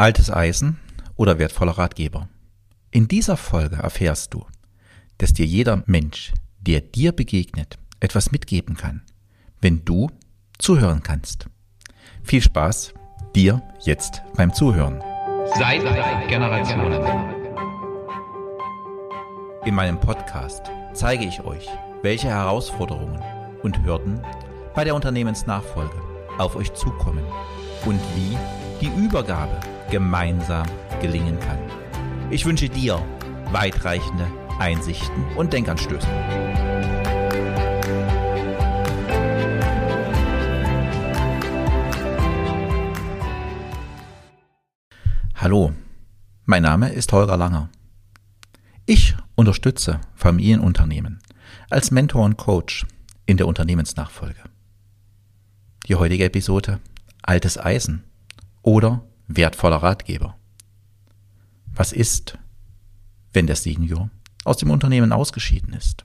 Altes Eisen oder wertvoller Ratgeber. In dieser Folge erfährst du, dass dir jeder Mensch, der dir begegnet, etwas mitgeben kann, wenn du zuhören kannst. Viel Spaß dir jetzt beim Zuhören. Seit Generationen. In meinem Podcast zeige ich euch, welche Herausforderungen und Hürden bei der Unternehmensnachfolge auf euch zukommen und wie die Übergabe gemeinsam gelingen kann. Ich wünsche dir weitreichende Einsichten und Denkanstöße. Hallo, mein Name ist Holger Langer. Ich unterstütze Familienunternehmen als Mentor und Coach in der Unternehmensnachfolge. Die heutige Episode Altes Eisen oder wertvoller Ratgeber. Was ist, wenn der Senior aus dem Unternehmen ausgeschieden ist?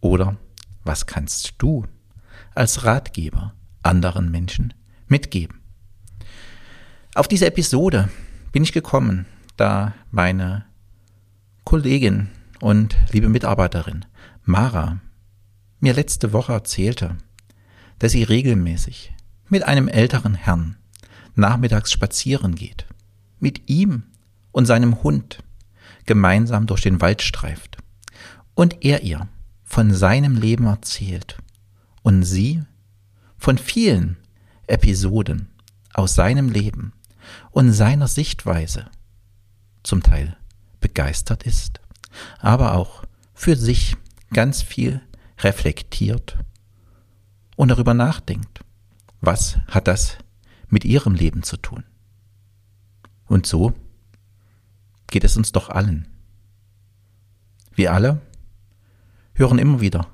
Oder was kannst du als Ratgeber anderen Menschen mitgeben? Auf diese Episode bin ich gekommen, da meine Kollegin und liebe Mitarbeiterin Mara mir letzte Woche erzählte, dass sie regelmäßig mit einem älteren Herrn nachmittags spazieren geht, mit ihm und seinem Hund gemeinsam durch den Wald streift und er ihr von seinem Leben erzählt und sie von vielen Episoden aus seinem Leben und seiner Sichtweise zum Teil begeistert ist, aber auch für sich ganz viel reflektiert und darüber nachdenkt, was hat das mit ihrem Leben zu tun. Und so geht es uns doch allen. Wir alle hören immer wieder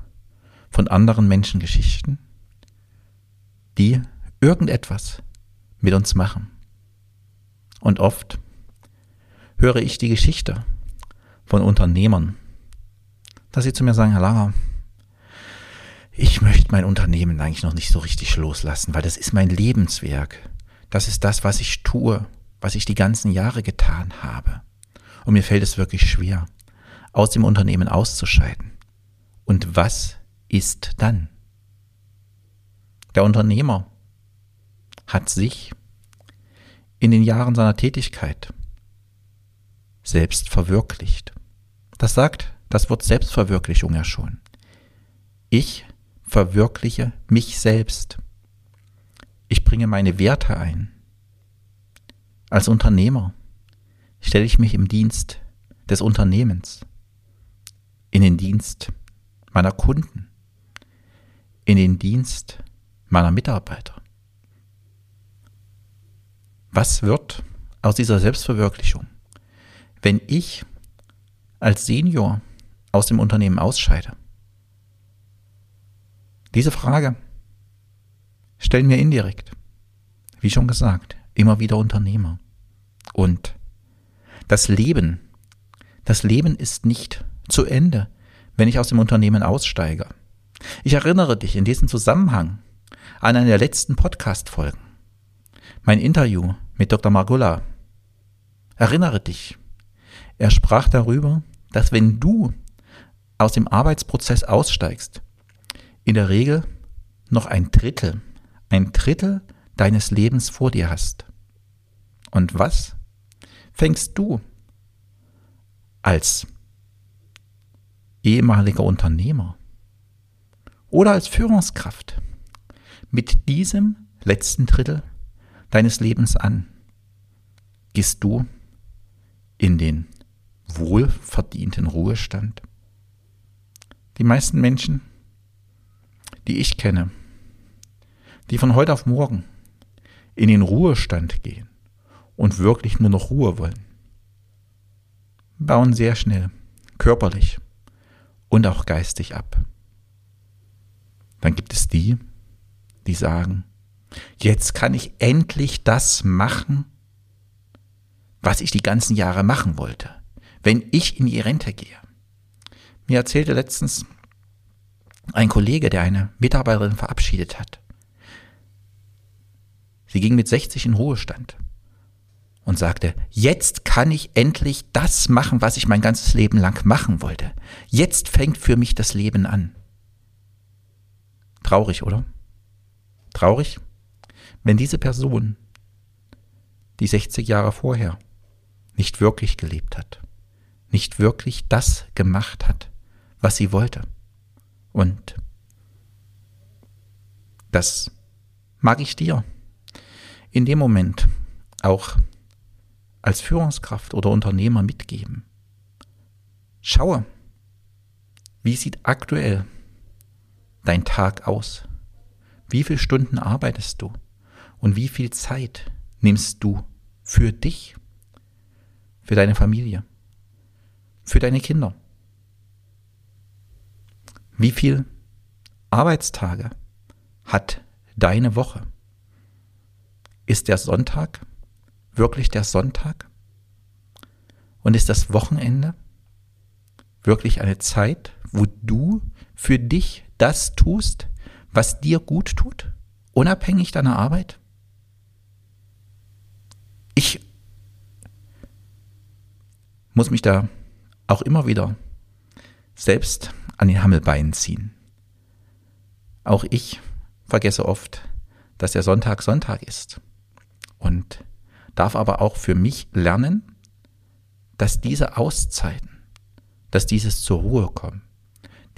von anderen Menschen Geschichten, die irgendetwas mit uns machen. Und oft höre ich die Geschichte von Unternehmern, dass sie zu mir sagen, Herr Langer, ich möchte mein Unternehmen eigentlich noch nicht so richtig loslassen, weil das ist mein Lebenswerk. Das ist das, was ich tue, was ich die ganzen Jahre getan habe. Und mir fällt es wirklich schwer, aus dem Unternehmen auszuscheiden. Und was ist dann? Der Unternehmer hat sich in den Jahren seiner Tätigkeit selbst verwirklicht. Das sagt das Wort Selbstverwirklichung ja schon. Ich verwirkliche mich selbst. Ich bringe meine Werte ein. Als Unternehmer stelle ich mich im Dienst des Unternehmens, in den Dienst meiner Kunden, in den Dienst meiner Mitarbeiter. Was wird aus dieser Selbstverwirklichung, wenn ich als Senior aus dem Unternehmen ausscheide? Diese Frage stellen wir indirekt, wie schon gesagt, immer wieder Unternehmer. Und das Leben, das Leben ist nicht zu Ende, wenn ich aus dem Unternehmen aussteige. Ich erinnere dich in diesem Zusammenhang an eine der letzten Podcast-Folgen. Mein Interview mit Dr. Margulla. Erinnere dich. Er sprach darüber, dass wenn du aus dem Arbeitsprozess aussteigst, in der Regel noch ein Drittel, ein Drittel deines Lebens vor dir hast. Und was fängst du als ehemaliger Unternehmer oder als Führungskraft mit diesem letzten Drittel deines Lebens an? Gehst du in den wohlverdienten Ruhestand? Die meisten Menschen die ich kenne, die von heute auf morgen in den Ruhestand gehen und wirklich nur noch Ruhe wollen, bauen sehr schnell körperlich und auch geistig ab. Dann gibt es die, die sagen, jetzt kann ich endlich das machen, was ich die ganzen Jahre machen wollte, wenn ich in die Rente gehe. Mir erzählte letztens ein Kollege, der eine Mitarbeiterin verabschiedet hat. Sie ging mit 60 in Ruhestand. Und sagte, jetzt kann ich endlich das machen, was ich mein ganzes Leben lang machen wollte. Jetzt fängt für mich das Leben an. Traurig, oder? Traurig, wenn diese Person, die 60 Jahre vorher nicht wirklich gelebt hat, nicht wirklich das gemacht hat, was sie wollte. Und das mag ich dir in dem Moment auch als Führungskraft oder Unternehmer mitgeben. Schaue, wie sieht aktuell dein Tag aus? Wie viele Stunden arbeitest du? Und wie viel Zeit nimmst du für dich, für deine Familie, für deine Kinder? Wie viel Arbeitstage hat deine Woche? Ist der Sonntag wirklich der Sonntag? Und ist das Wochenende wirklich eine Zeit, wo du für dich das tust, was dir gut tut, unabhängig deiner Arbeit? Ich muss mich da auch immer wieder selbst an den Hammelbeinen ziehen. Auch ich vergesse oft, dass der Sonntag Sonntag ist. Und darf aber auch für mich lernen, dass diese Auszeiten, dass dieses zur Ruhe kommen,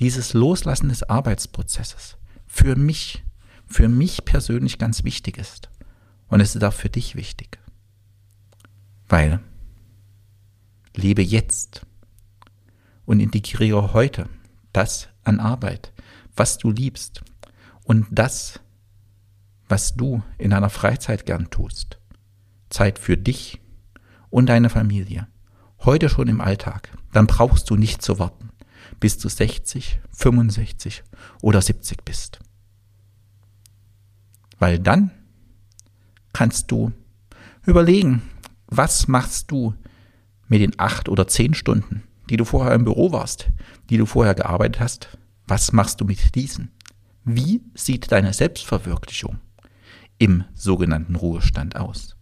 dieses Loslassen des Arbeitsprozesses für mich, für mich persönlich ganz wichtig ist. Und es ist auch für dich wichtig. Weil lebe jetzt und integriere heute das an Arbeit, was du liebst und das, was du in deiner Freizeit gern tust. Zeit für dich und deine Familie. Heute schon im Alltag. Dann brauchst du nicht zu warten, bis du 60, 65 oder 70 bist. Weil dann kannst du überlegen, was machst du mit den acht oder zehn Stunden, die du vorher im Büro warst, die du vorher gearbeitet hast, was machst du mit diesen? Wie sieht deine Selbstverwirklichung im sogenannten Ruhestand aus?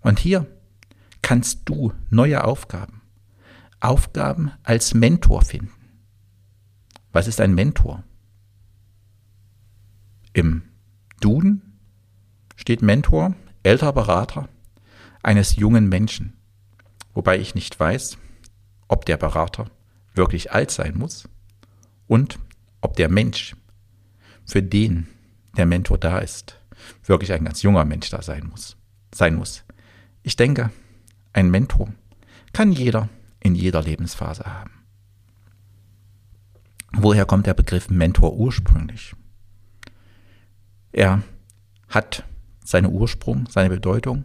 Und hier kannst du neue Aufgaben, Aufgaben als Mentor finden. Was ist ein Mentor? Im Duden steht Mentor, älterer Berater eines jungen Menschen. Wobei ich nicht weiß, ob der Berater wirklich alt sein muss und ob der Mensch, für den der Mentor da ist, wirklich ein ganz junger Mensch da sein muss. Sein muss. Ich denke, ein Mentor kann jeder in jeder Lebensphase haben. Woher kommt der Begriff Mentor ursprünglich? Er hat seinen Ursprung, seine Bedeutung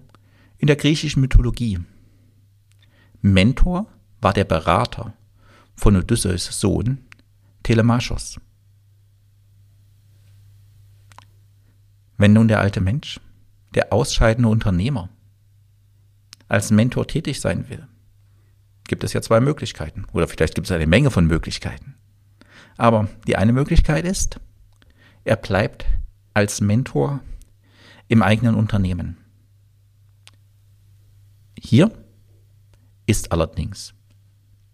in der griechischen Mythologie. Mentor war der Berater von Odysseus Sohn Telemachos. Wenn nun der alte Mensch, der ausscheidende Unternehmer, als Mentor tätig sein will, gibt es ja zwei Möglichkeiten. Oder vielleicht gibt es eine Menge von Möglichkeiten. Aber die eine Möglichkeit ist, er bleibt als Mentor im eigenen Unternehmen. Hier ist allerdings,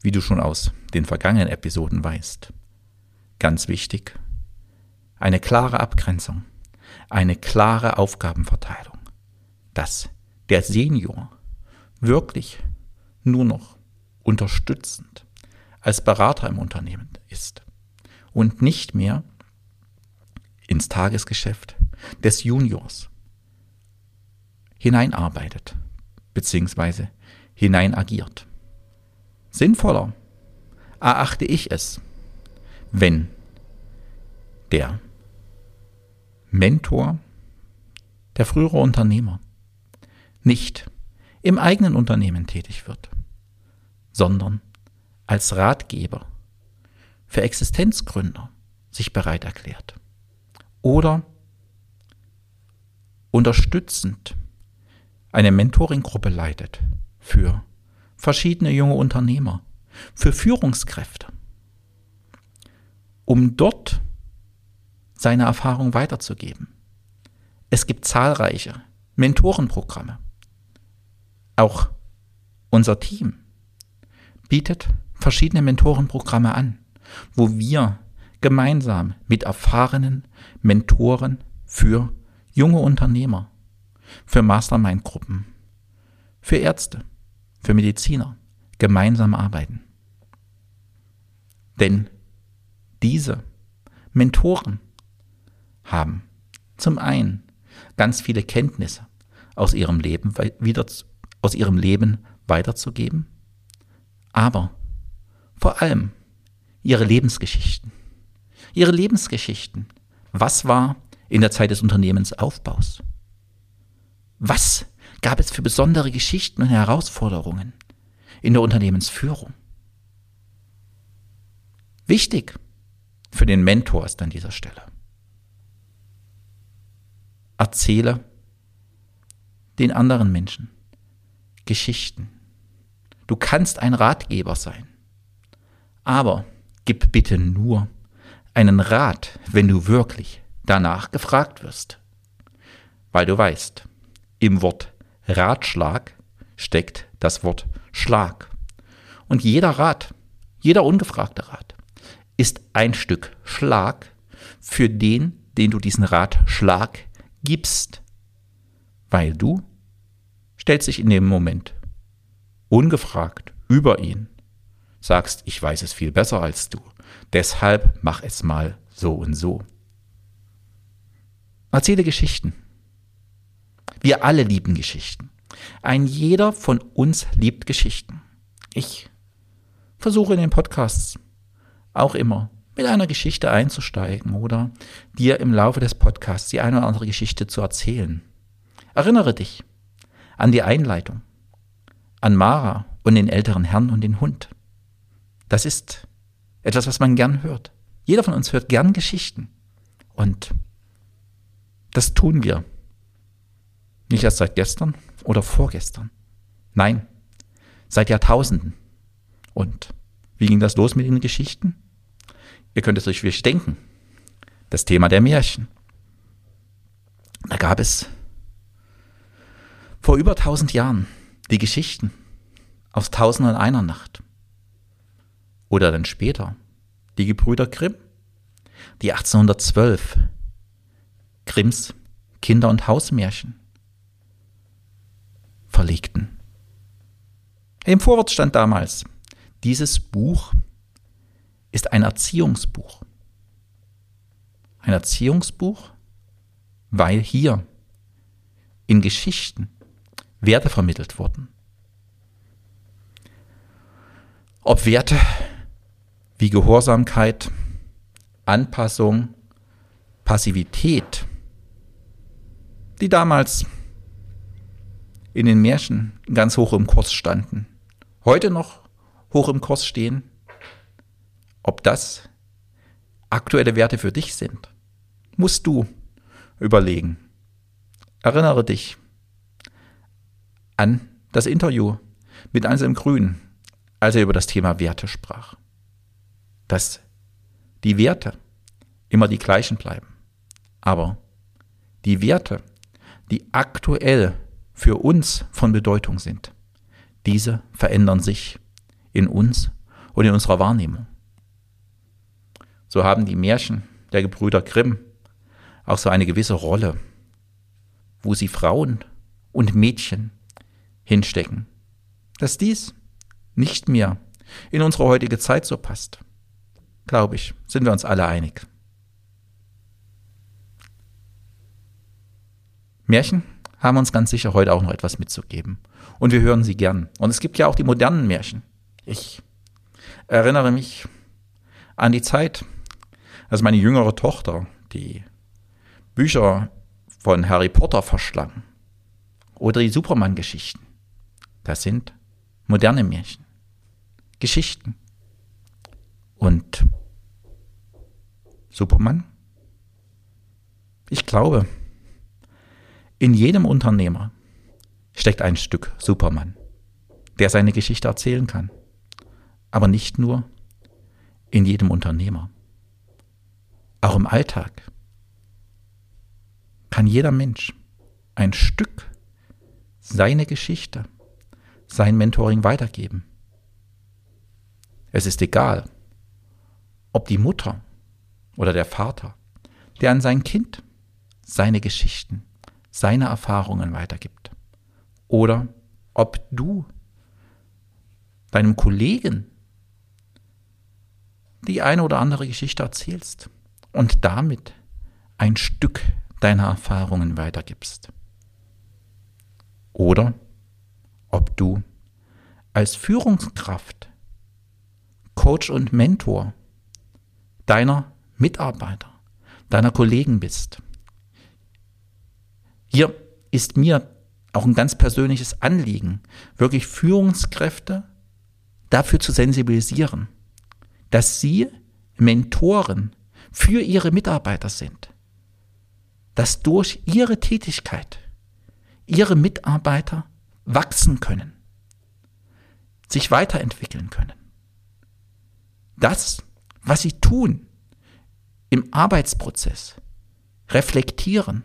wie du schon aus den vergangenen Episoden weißt, ganz wichtig, eine klare Abgrenzung, eine klare Aufgabenverteilung, dass der Senior wirklich nur noch unterstützend als Berater im Unternehmen ist und nicht mehr ins Tagesgeschäft des Juniors hineinarbeitet bzw. hinein agiert. Sinnvoller erachte ich es, wenn der Mentor, der frühere Unternehmer, nicht im eigenen Unternehmen tätig wird, sondern als Ratgeber für Existenzgründer sich bereit erklärt oder unterstützend eine Mentoringgruppe leitet für verschiedene junge Unternehmer, für Führungskräfte, um dort seine Erfahrung weiterzugeben. Es gibt zahlreiche Mentorenprogramme Auch unser Team bietet verschiedene Mentorenprogramme an, wo wir gemeinsam mit erfahrenen Mentoren für junge Unternehmer, für Mastermind-Gruppen, für Ärzte, für Mediziner gemeinsam arbeiten. Denn diese Mentoren haben zum einen ganz viele Kenntnisse aus ihrem Leben wieder aus ihrem Leben weiterzugeben, aber vor allem ihre Lebensgeschichten. Ihre Lebensgeschichten. Was war in der Zeit des Unternehmensaufbaus? Was gab es für besondere Geschichten und Herausforderungen in der Unternehmensführung? Wichtig für den Mentor ist an dieser Stelle. Erzähle den anderen Menschen Geschichten. Du kannst ein Ratgeber sein. Aber gib bitte nur einen Rat, wenn du wirklich danach gefragt wirst. Weil du weißt, im Wort Ratschlag steckt das Wort Schlag. Und jeder Rat, jeder ungefragte Rat, ist ein Stück Schlag für den, den du diesen Ratschlag gibst. Weil du stellst dich in dem Moment ungefragt über ihn, sagst, ich weiß es viel besser als du, deshalb mach es mal so und so. Erzähle Geschichten. Wir alle lieben Geschichten. Ein jeder von uns liebt Geschichten. Ich versuche in den Podcasts auch immer mit einer Geschichte einzusteigen oder dir im Laufe des Podcasts die eine oder andere Geschichte zu erzählen. Erinnere dich an die Einleitung, an Mara und den älteren Herrn und den Hund. Das ist etwas, was man gern hört. Jeder von uns hört gern Geschichten. Und das tun wir. Nicht erst seit gestern oder vorgestern. Nein, seit Jahrtausenden. Und wie ging das los mit den Geschichten? Ihr könnt es euch wirklich denken. Das Thema der Märchen. Da gab es vor über tausend Jahren die Geschichten aus Tausend und einer Nacht. Oder dann später die Gebrüder Grimm, die 1812 Grimms Kinder- und Hausmärchen verlegten. Im Vorwort stand damals, dieses Buch ist ein Erziehungsbuch. Ein Erziehungsbuch, weil hier in Geschichten Werte vermittelt wurden. Ob Werte wie Gehorsamkeit, Anpassung, Passivität, die damals in den Märchen ganz hoch im Kurs standen, heute noch hoch im Kurs stehen, ob das aktuelle Werte für dich sind, musst du überlegen. Erinnere dich an das Interview mit Anselm Grün, als er über das Thema Werte sprach. Dass die Werte immer die gleichen bleiben. Aber die Werte, die aktuell für uns von Bedeutung sind, diese verändern sich in uns und in unserer Wahrnehmung. So haben die Märchen der Gebrüder Grimm auch so eine gewisse Rolle, wo sie Frauen und Mädchen hinstecken. Dass dies nicht mehr in unsere heutige Zeit so passt, glaube ich, sind wir uns alle einig. Märchen haben uns ganz sicher heute auch noch etwas mitzugeben. Und wir hören sie gern. Und es gibt ja auch die modernen Märchen. Ich erinnere mich an die Zeit, als meine jüngere Tochter die Bücher von Harry Potter verschlang. Oder die Superman-Geschichten. Das sind moderne Märchen. Geschichten. Und Superman? Ich glaube, in jedem Unternehmer steckt ein Stück Superman, der seine Geschichte erzählen kann. Aber nicht nur in jedem Unternehmer. Auch im Alltag kann jeder Mensch ein Stück seine Geschichte sein Mentoring weitergeben. Es ist egal, ob die Mutter oder der Vater, der an sein Kind seine Geschichten, seine Erfahrungen weitergibt. Oder ob du deinem Kollegen die eine oder andere Geschichte erzählst und damit ein Stück deiner Erfahrungen weitergibst. Oder ob du als Führungskraft, Coach und Mentor deiner Mitarbeiter, deiner Kollegen bist. Hier ist mir auch ein ganz persönliches Anliegen, wirklich Führungskräfte dafür zu sensibilisieren, dass sie Mentoren für ihre Mitarbeiter sind, dass durch ihre Tätigkeit ihre Mitarbeiter wachsen können, sich weiterentwickeln können. Das, was sie tun im Arbeitsprozess, reflektieren,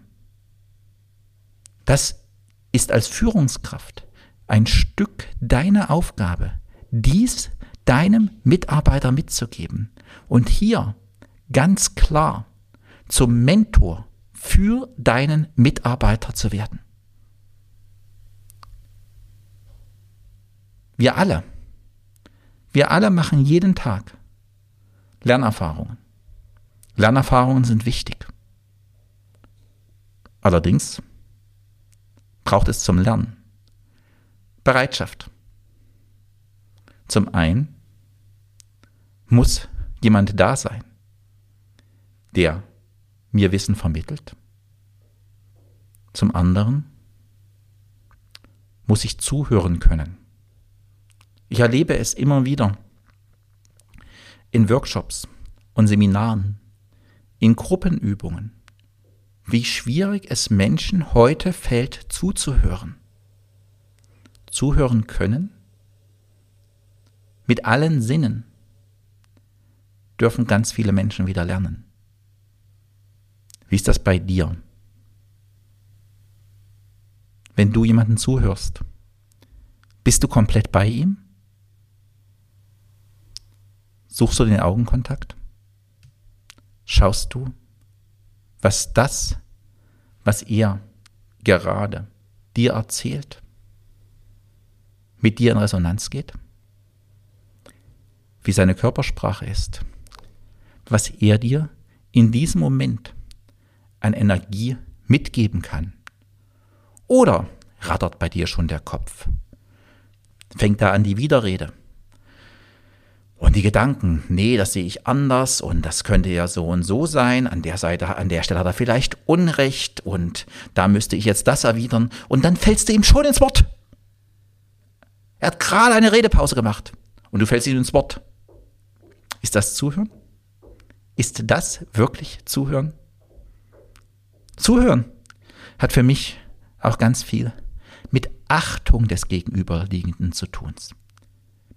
das ist als Führungskraft ein Stück deiner Aufgabe, dies deinem Mitarbeiter mitzugeben und hier ganz klar zum Mentor für deinen Mitarbeiter zu werden. Wir alle, wir alle machen jeden Tag Lernerfahrungen. Lernerfahrungen sind wichtig. Allerdings braucht es zum Lernen Bereitschaft. Zum einen muss jemand da sein, der mir Wissen vermittelt. Zum anderen muss ich zuhören können. Ich erlebe es immer wieder in Workshops und Seminaren, in Gruppenübungen, wie schwierig es Menschen heute fällt, zuzuhören. Zuhören können mit allen Sinnen dürfen ganz viele Menschen wieder lernen. Wie ist das bei dir? Wenn du jemanden zuhörst, bist du komplett bei ihm? Suchst du den Augenkontakt? Schaust du, was das, was er gerade dir erzählt, mit dir in Resonanz geht? wie seine Körpersprache ist, was er dir in diesem Moment an Energie mitgeben kann. Oder rattert bei dir schon der Kopf? Fängt da an die Widerrede? Und die Gedanken, nee, das sehe ich anders und das könnte ja so und so sein, an der Seite, an der Stelle hat er vielleicht Unrecht und da müsste ich jetzt das erwidern und dann fällst du ihm schon ins Wort. Er hat gerade eine Redepause gemacht und du fällst ihm ins Wort. Ist das Zuhören? Ist das wirklich Zuhören? Zuhören hat für mich auch ganz viel mit Achtung des Gegenüberliegenden zu tun.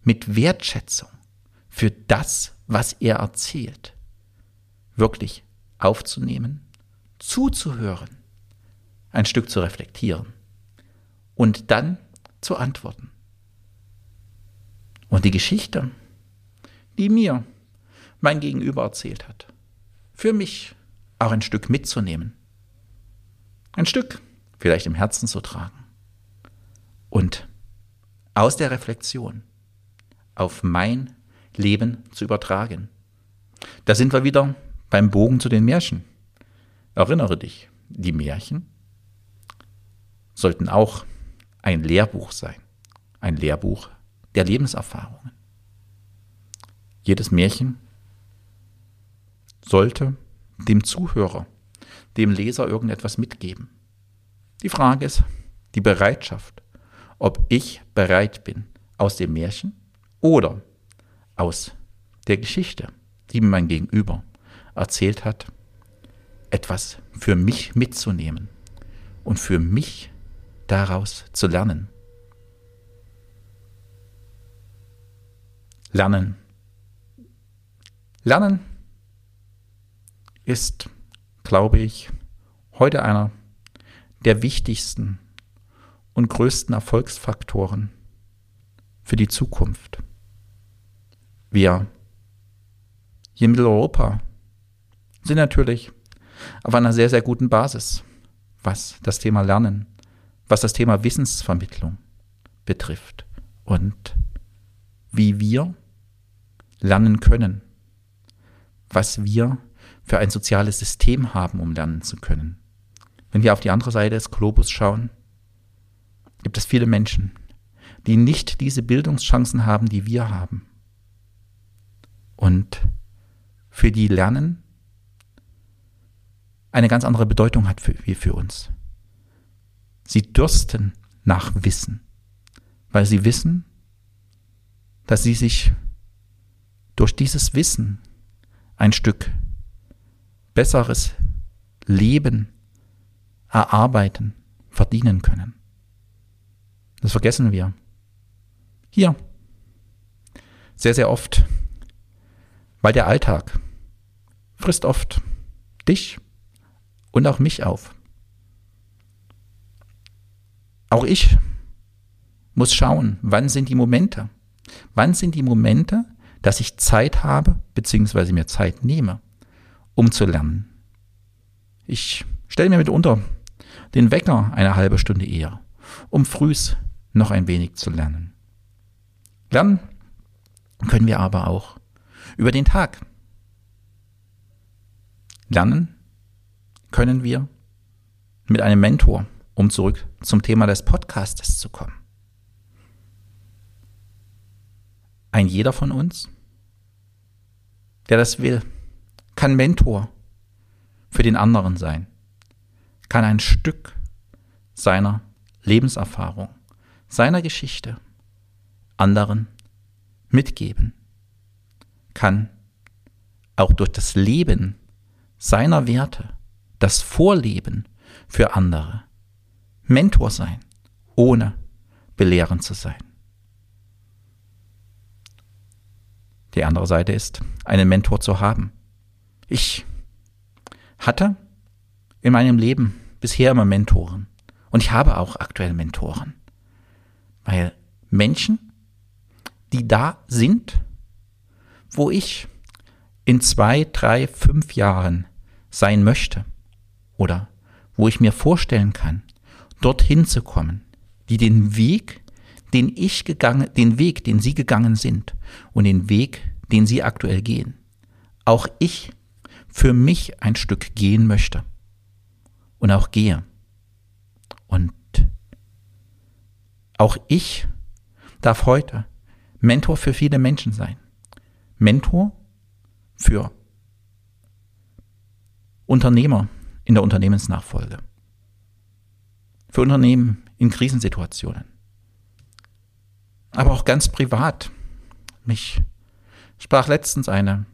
Mit Wertschätzung für das, was er erzählt. Wirklich aufzunehmen, zuzuhören, ein Stück zu reflektieren und dann zu antworten. Und die Geschichte, die mir mein Gegenüber erzählt hat. Für mich auch ein Stück mitzunehmen. Ein Stück vielleicht im Herzen zu tragen. Und aus der Reflexion auf mein Leben zu übertragen. Da sind wir wieder beim Bogen zu den Märchen. Erinnere dich, die Märchen sollten auch ein Lehrbuch sein. Ein Lehrbuch der Lebenserfahrungen. Jedes Märchen sollte dem Zuhörer, dem Leser irgendetwas mitgeben. Die Frage ist die Bereitschaft, ob ich bereit bin, aus dem Märchen oder aus der Geschichte, die mir mein Gegenüber erzählt hat, etwas für mich mitzunehmen und für mich daraus zu lernen. Lernen. Lernen ist, glaube ich, heute einer der wichtigsten und größten Erfolgsfaktoren für die Zukunft. Wir hier in Mitteleuropa sind natürlich auf einer sehr, sehr guten Basis, was das Thema Lernen, was das Thema Wissensvermittlung betrifft und wie wir lernen können, was wir für ein soziales System haben, um lernen zu können. Wenn wir auf die andere Seite des Globus schauen, gibt es viele Menschen, die nicht diese Bildungschancen haben, die wir haben. Und für die Lernen eine ganz andere Bedeutung hat für, wie für uns. Sie dürsten nach Wissen, weil sie wissen, dass sie sich durch dieses Wissen ein Stück besseres Leben erarbeiten, verdienen können. Das vergessen wir. Hier. Sehr, sehr oft. Weil der Alltag frisst oft dich und auch mich auf. Auch ich muss schauen, wann sind die Momente? Wann sind die Momente, dass ich Zeit habe, beziehungsweise mir Zeit nehme, um zu lernen? Ich stelle mir mitunter den Wecker eine halbe Stunde eher, um frühs noch ein wenig zu lernen. Lernen können wir aber auch über den Tag. Lernen können wir mit einem Mentor, um zurück zum Thema des Podcastes zu kommen. Ein jeder von uns, der das will, kann Mentor für den anderen sein, kann ein Stück seiner Lebenserfahrung, seiner Geschichte anderen mitgeben, kann auch durch das Leben seiner Werte, das Vorleben für andere, Mentor sein, ohne belehrend zu sein. Die andere Seite ist, einen Mentor zu haben. Ich hatte in meinem Leben bisher immer Mentoren. Und ich habe auch aktuell Mentoren, weil Menschen, die da sind, wo ich in zwei, drei, fünf Jahren sein möchte oder wo ich mir vorstellen kann, dorthin zu kommen, die den Weg, den ich gegangen, den Weg, den sie gegangen sind und den Weg, den sie aktuell gehen, auch ich für mich ein Stück gehen möchte und auch gehe. Und auch ich darf heute Mentor für viele Menschen sein. Mentor für Unternehmer in der Unternehmensnachfolge. Für Unternehmen in Krisensituationen. Aber auch ganz privat. Mich sprach letztens eine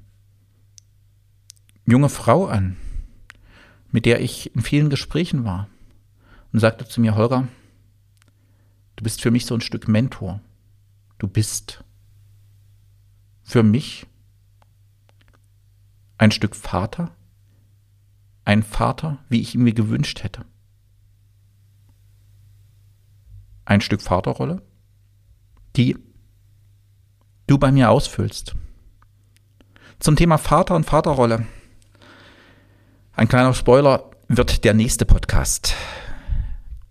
junge Frau an, mit der ich in vielen Gesprächen war und sagte zu mir, Holger, du bist für mich so ein Stück Mentor. Du bist für mich ein Stück Vater, ein Vater, wie ich ihn mir gewünscht hätte. Ein Stück Vaterrolle, die du bei mir ausfüllst. Zum Thema Vater und Vaterrolle. Ein kleiner Spoiler wird der nächste Podcast.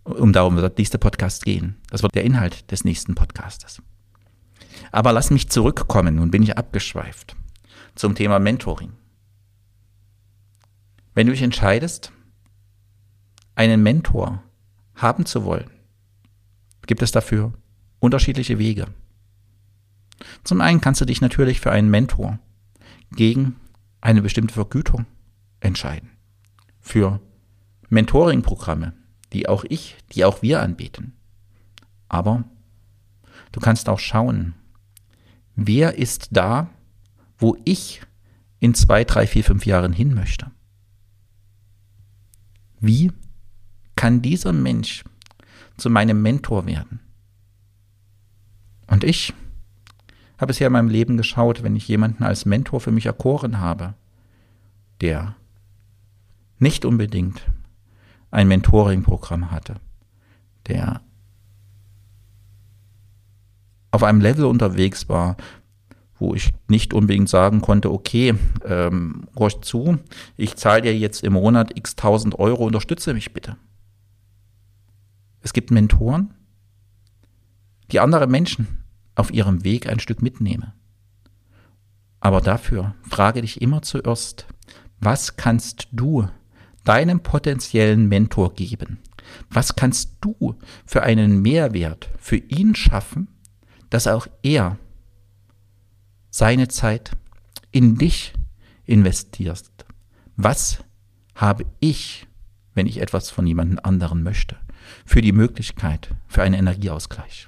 Um darum wird der nächste Podcast gehen. Das wird der Inhalt des nächsten Podcastes. Aber lass mich zurückkommen, nun bin ich abgeschweift, zum Thema Mentoring. Wenn du dich entscheidest, einen Mentor haben zu wollen, gibt es dafür unterschiedliche Wege. Zum einen kannst du dich natürlich für einen Mentor gegen eine bestimmte Vergütung entscheiden. Für Mentoring-Programme, die auch ich, die auch wir anbieten. Aber du kannst auch schauen, wer ist da, wo ich in zwei, drei, vier, fünf Jahren hin möchte. Wie kann dieser Mensch zu meinem Mentor werden? Und ich habe es ja in meinem Leben geschaut, wenn ich jemanden als Mentor für mich erkoren habe, der nicht unbedingt ein Mentoring-Programm hatte, der auf einem Level unterwegs war, wo ich nicht unbedingt sagen konnte, okay, ähm, horch zu, ich zahle dir jetzt im Monat x tausend Euro, unterstütze mich bitte. Es gibt Mentoren, die andere Menschen auf ihrem Weg ein Stück mitnehmen. Aber dafür frage dich immer zuerst, was kannst du deinem potenziellen Mentor geben? Was kannst du für einen Mehrwert für ihn schaffen, dass auch er seine Zeit in dich investierst? Was habe ich, wenn ich etwas von jemand anderen möchte, für die Möglichkeit, für einen Energieausgleich?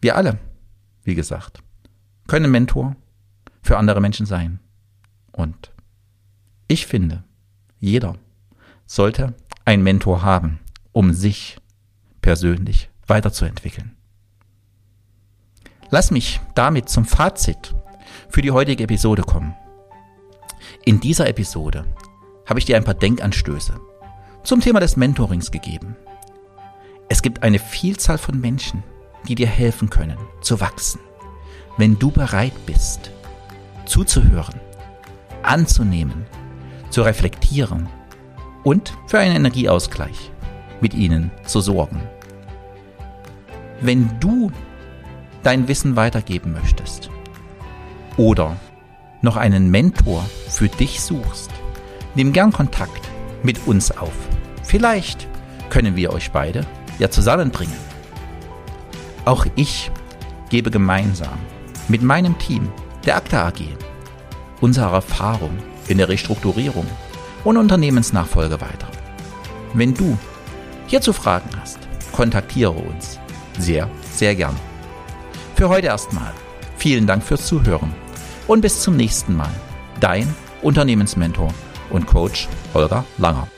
Wir alle, wie gesagt, können Mentor für andere Menschen sein. Und ich finde, jeder sollte einen Mentor haben, um sich persönlich weiterzuentwickeln. Lass mich damit zum Fazit für die heutige Episode kommen. In dieser Episode habe ich dir ein paar Denkanstöße zum Thema des Mentorings gegeben. Es gibt eine Vielzahl von Menschen, die dir helfen können, zu wachsen, wenn du bereit bist, zuzuhören, anzunehmen, zu reflektieren und für einen Energieausgleich mit ihnen zu sorgen. Wenn du dein Wissen weitergeben möchtest oder noch einen Mentor für dich suchst, nimm gern Kontakt mit uns auf. Vielleicht können wir euch beide ja zusammenbringen. Auch ich gebe gemeinsam mit meinem Team der ACTA AG unsere Erfahrung in der Restrukturierung und Unternehmensnachfolge weiter. Wenn du hierzu Fragen hast, kontaktiere uns sehr, sehr gern. Für heute erstmal vielen Dank fürs Zuhören und bis zum nächsten Mal. Dein Unternehmensmentor und Coach Holger Langer.